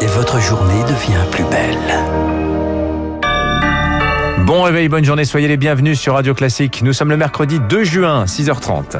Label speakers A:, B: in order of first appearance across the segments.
A: et votre journée devient plus belle.
B: Bon réveil, bonne journée, soyez les bienvenus sur Radio Classique. Nous sommes le mercredi 2 juin, 6h30.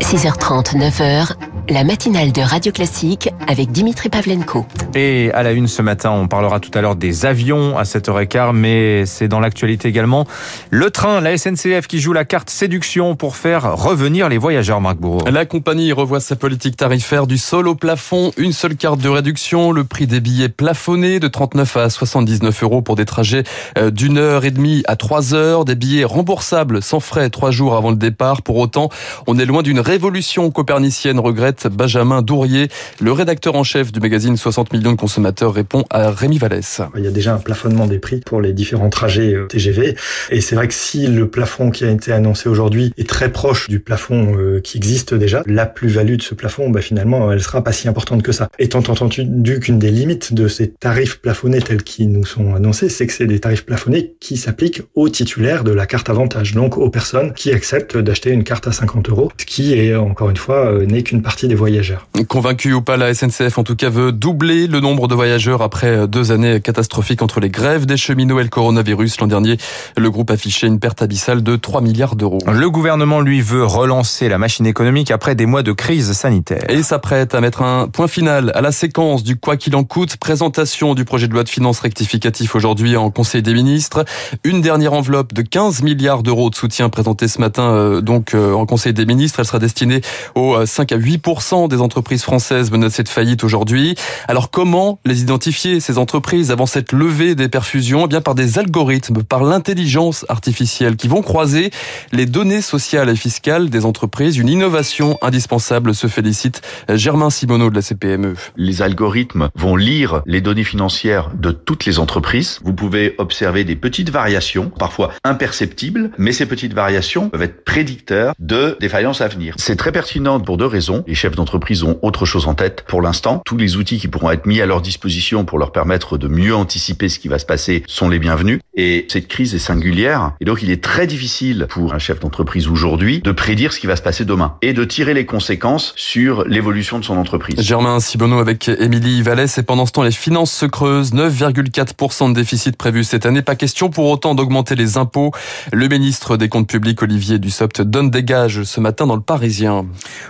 C: 6h30, 9h, la matinale de Radio Classique avec Dimitri Pavlenko.
B: Et à la une ce matin, on parlera tout à l'heure des avions à 7h15, mais c'est dans l'actualité également. Le train, la SNCF qui joue la carte séduction pour faire revenir les voyageurs, Marc Bourreau.
D: La compagnie revoit sa politique tarifaire du sol au plafond, une seule carte de réduction, le prix des billets plafonné de 39 à 79 euros pour des trajets euh, d'une heure et demie à trois heures, des billets remboursables sans frais trois jours avant le départ. Pour autant, on est loin d'une révolution copernicienne, regrette Benjamin Dourier, le rédacteur en chef du magazine 60 millions de consommateurs, répond à Rémi Vallès.
E: Il y a déjà un plafonnement des prix pour les différents trajets euh, TGV. Et c'est vrai que si le plafond qui a été annoncé aujourd'hui est très proche du plafond euh, qui existe déjà, la plus-value de ce plafond, bah, finalement, elle sera pas si importante que ça. Étant entendu qu'une des limites de ces tarifs plafonnés tels qu'ils nous sont annoncés, c'est que c'est des tarifs plafonnés qui s'appliquent aux titulaires de la carte avantage, donc aux personnes qui acceptent d'acheter une carte à 50 euros, ce qui est, encore une fois, euh, n'est qu'une partie des voyageurs.
D: Convaincu ou pas, la SNCF en tout cas veut doubler le nombre de voyageurs après deux années catastrophiques entre les grèves des cheminots et le coronavirus. L'an dernier, le groupe affichait une perte abyssale de 3 milliards d'euros.
B: Le gouvernement, lui, veut relancer la machine économique après des mois de crise sanitaire.
D: Et s'apprête à mettre un point final à la séquence du quoi qu'il en coûte. Présentation du projet de loi de finances rectificatif aujourd'hui en Conseil des ministres. Une dernière enveloppe de 15 milliards d'euros de soutien présentée ce matin euh, donc euh, en Conseil des ministres. Elle sera destinée aux 5 à 8 des entreprises françaises menacées de faillite aujourd'hui. Alors comment les identifier, ces entreprises, avant cette levée des perfusions? Eh bien par des algorithmes, par l'intelligence artificielle qui vont croiser les données sociales et fiscales des entreprises. Une innovation indispensable, se félicite Germain Simoneau de la CPME.
F: Les algorithmes vont lire les données financières de toutes les entreprises. Vous pouvez observer des petites variations, parfois imperceptibles, mais ces petites variations peuvent être prédicteurs de défaillances à venir. C'est très pertinent pour deux raisons. Les chefs d'entreprise ont autre chose en tête pour l'instant. Tous les outils qui pourront être mis à leur disposition pour leur permettre de mieux anticiper ce qui va se passer sont les bienvenus. Et cette crise est singulière. Et donc, il est très difficile pour un chef d'entreprise aujourd'hui de prédire ce qui va se passer demain et de tirer les conséquences sur l'évolution de son entreprise.
D: Germain Sibonneau avec Émilie Vallès. Et pendant ce temps, les finances se creusent. 9,4% de déficit prévu cette année. Pas question pour autant d'augmenter les impôts. Le ministre des Comptes publics, Olivier Dussopt, donne des gages ce matin dans le Parisien.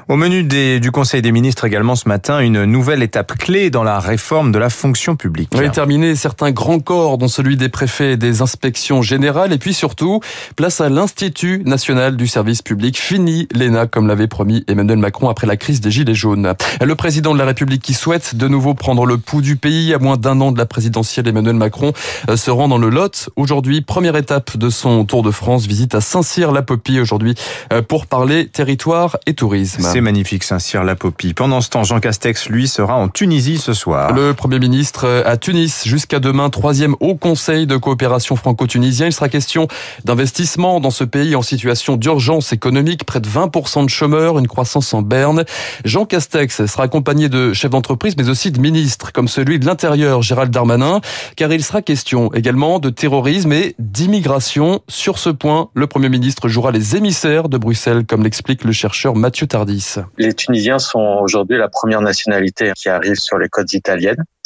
B: Au menu des, du Conseil des ministres également ce matin, une nouvelle étape clé dans la réforme de la fonction publique.
D: Oui, terminé certains grands corps, dont celui des préfets et des inspections générales. Et puis surtout, place à l'Institut national du service public. Fini l'ENA, comme l'avait promis Emmanuel Macron après la crise des Gilets jaunes. Le président de la République qui souhaite de nouveau prendre le pouls du pays à moins d'un an de la présidentielle, Emmanuel Macron euh, se rend dans le Lot. Aujourd'hui, première étape de son Tour de France, visite à Saint-Cyr-la-Popie aujourd'hui euh, pour parler territoire et tourisme.
B: C'est magnifique, Saint-Cyr-la-Popie. Pendant ce temps, Jean Castex, lui, sera en Tunisie ce soir.
D: Le Premier ministre à Tunis jusqu'à demain, troisième Haut Conseil de coopération franco-tunisien. Il sera question d'investissement dans ce pays en situation d'urgence économique, près de 20% de chômeurs, une croissance en berne. Jean Castex sera accompagné de chefs d'entreprise, mais aussi de ministres, comme celui de l'Intérieur, Gérald Darmanin, car il sera question également de terrorisme et d'immigration. Sur ce point, le Premier ministre jouera les émissaires de Bruxelles, comme l'explique le chercheur Mathieu Tardis.
G: Les Tunisiens sont aujourd'hui la première nationalité qui arrive sur les côtes italiennes.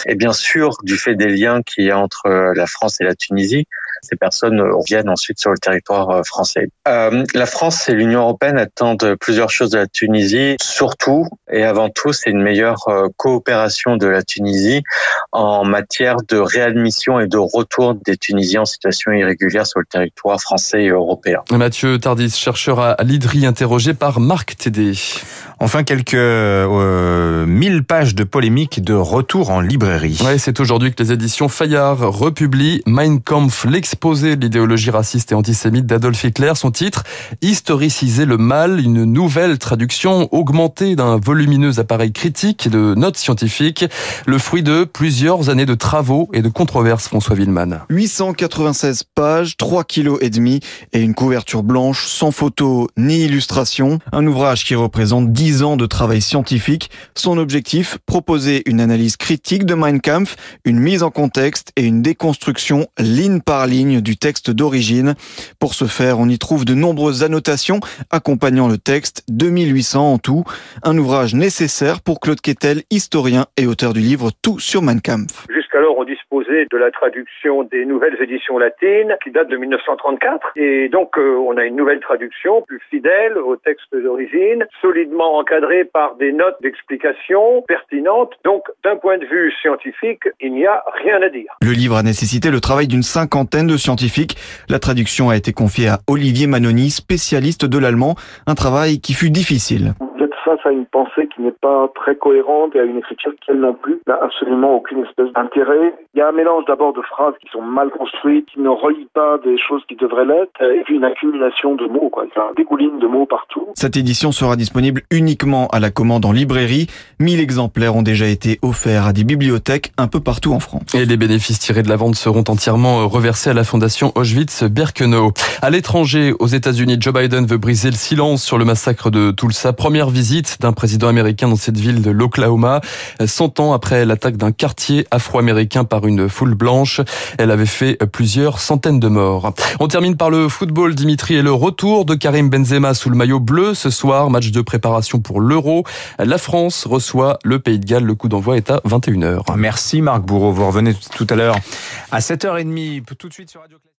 G: Et bien sûr, du fait des liens qu'il y a entre la France et la Tunisie, ces personnes reviennent ensuite sur le territoire français. Euh, la France et l'Union européenne attendent plusieurs choses de la Tunisie. Surtout et avant tout, c'est une meilleure coopération de la Tunisie en matière de réadmission et de retour des Tunisiens en situation irrégulière sur le territoire français et européen.
D: Mathieu Tardis, chercheur à l'IDRI, interrogé par Marc Tédé.
B: Enfin, quelques euh, 1000 pages de polémique de retour en librairie.
D: Ouais, c'est aujourd'hui que les éditions Fayard republient Mein Kampf, l'exposé de l'idéologie raciste et antisémite d'Adolf Hitler. Son titre, Historiciser le mal, une nouvelle traduction augmentée d'un volumineux appareil critique et de notes scientifiques, le fruit de plusieurs années de travaux et de controverses, François Villeman.
H: 896 pages, 3 kilos et demi et une couverture blanche sans photo ni illustration. Un ouvrage qui représente 10 ans de travail scientifique. Son objectif, proposer une analyse critique de Mein Kampf, une mise en contexte et une déconstruction ligne par ligne du texte d'origine. Pour ce faire, on y trouve de nombreuses annotations accompagnant le texte, 2800 en tout. Un ouvrage nécessaire pour Claude Quetel, historien et auteur du livre Tout sur Mein.
I: Disposait de la traduction des nouvelles éditions latines qui datent de 1934. Et donc, euh, on a une nouvelle traduction plus fidèle au texte d'origine, solidement encadrée par des notes d'explication pertinentes. Donc, d'un point de vue scientifique, il n'y a rien à dire.
H: Le livre a nécessité le travail d'une cinquantaine de scientifiques. La traduction a été confiée à Olivier Manoni, spécialiste de l'allemand, un travail qui fut difficile
J: face à une pensée qui n'est pas très cohérente et à une écriture qui, elle non plus, n'a absolument aucune espèce d'intérêt. Il y a un mélange d'abord de phrases qui sont mal construites, qui ne relient pas des choses qui devraient l'être, et puis une accumulation de mots, quoi. un dégouline de mots partout.
H: Cette édition sera disponible uniquement à la commande en librairie. 1000 exemplaires ont déjà été offerts à des bibliothèques un peu partout en France.
D: Et les bénéfices tirés de la vente seront entièrement reversés à la fondation Auschwitz-Birkenau. À l'étranger, aux États-Unis, Joe Biden veut briser le silence sur le massacre de Tulsa. Première visite d'un président américain dans cette ville de l'Oklahoma. 100 ans après l'attaque d'un quartier afro-américain une foule blanche, elle avait fait plusieurs centaines de morts. On termine par le football, Dimitri, et le retour de Karim Benzema sous le maillot bleu ce soir, match de préparation pour l'Euro. La France reçoit le Pays de Galles. Le coup d'envoi est à 21h.
B: Merci Marc Bourreau. Vous revenez tout à l'heure à 7h30. Tout de suite sur Radio